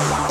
Wow.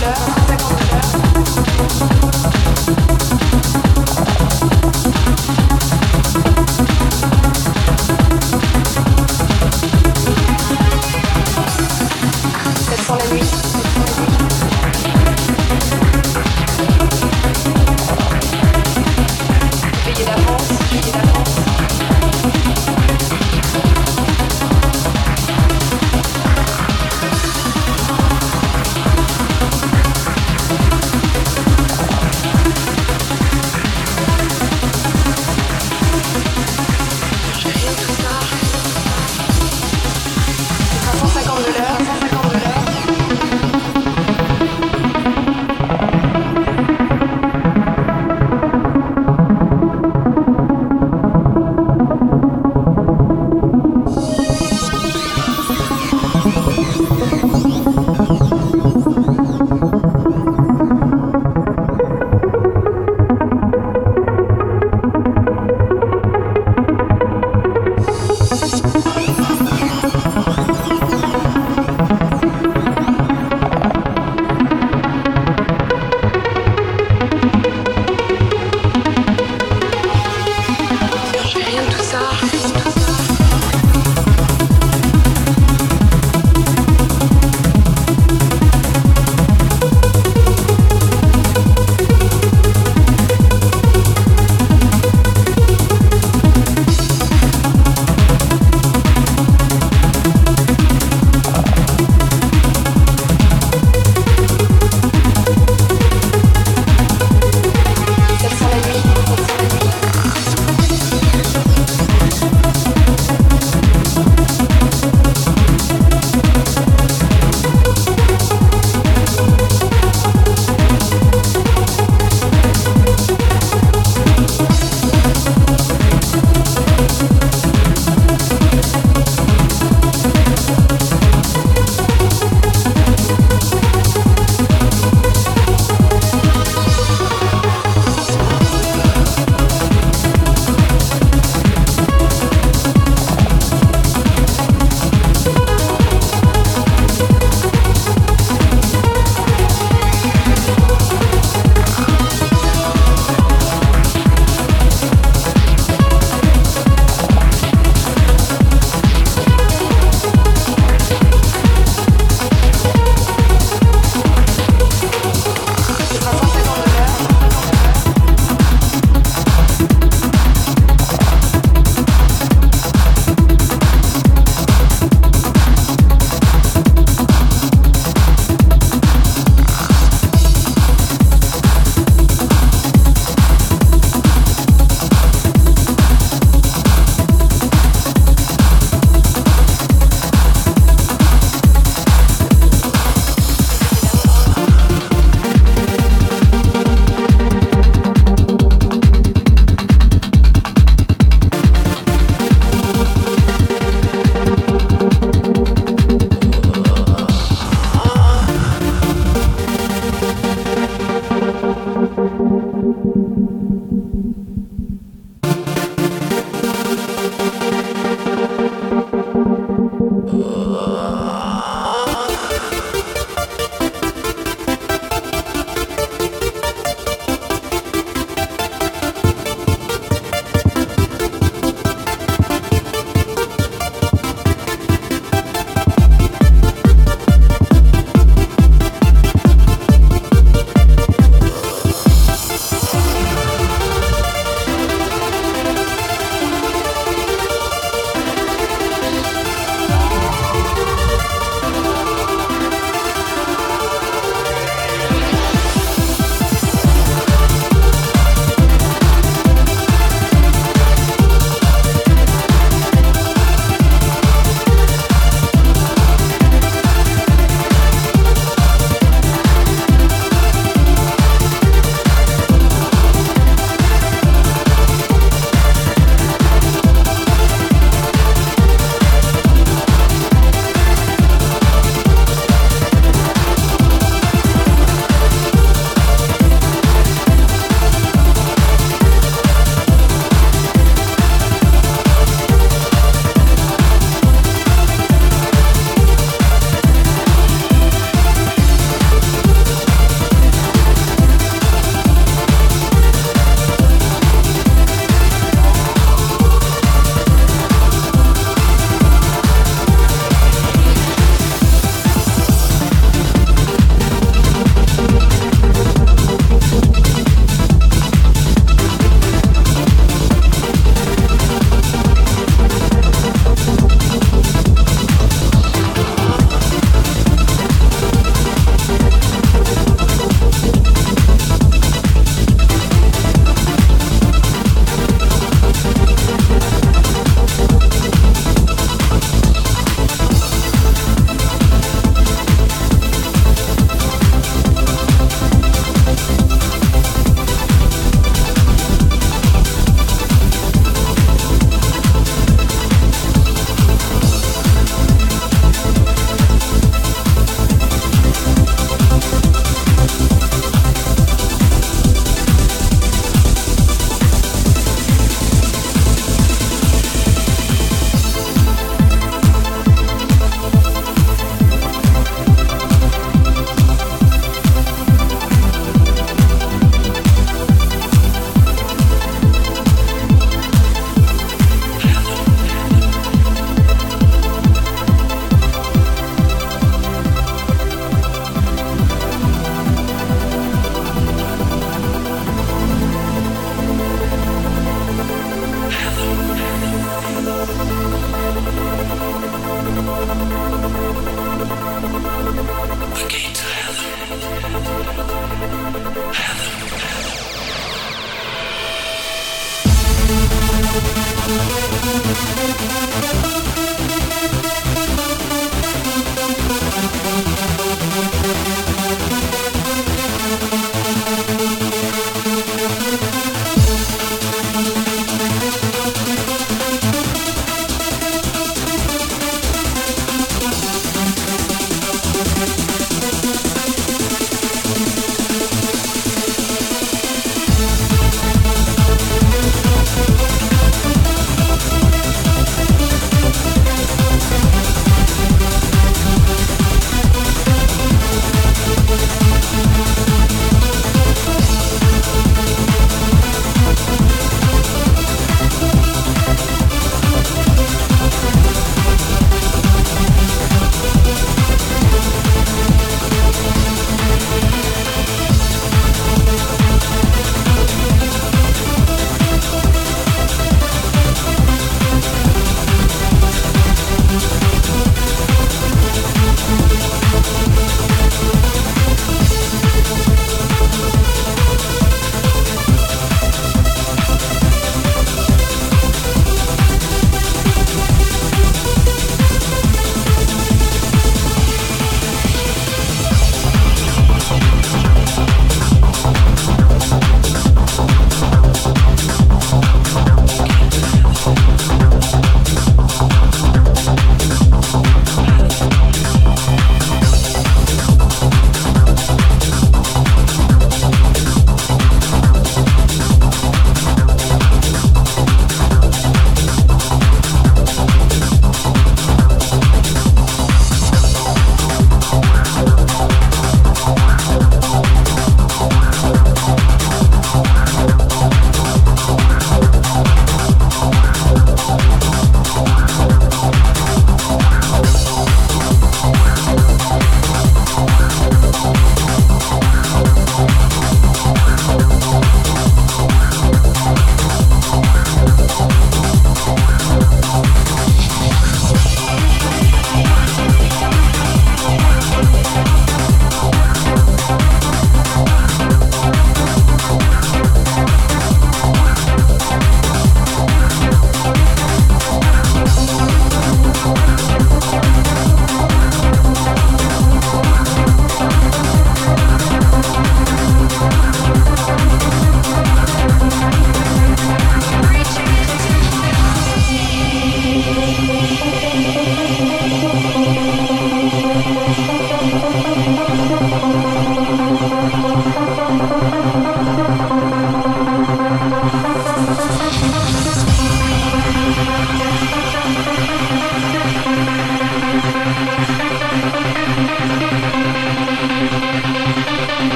couleurs, ta couleur.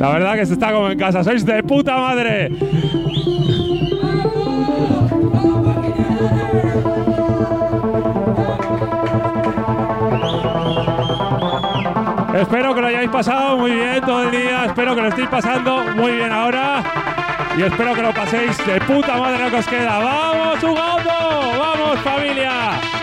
La verdad que se está como en casa. Sois de puta madre. Espero que lo hayáis pasado muy bien todo el día. Espero que lo estéis pasando muy bien ahora. Y espero que lo paséis de puta madre lo que os queda. ¡Vamos, jugando! ¡Vamos, familia!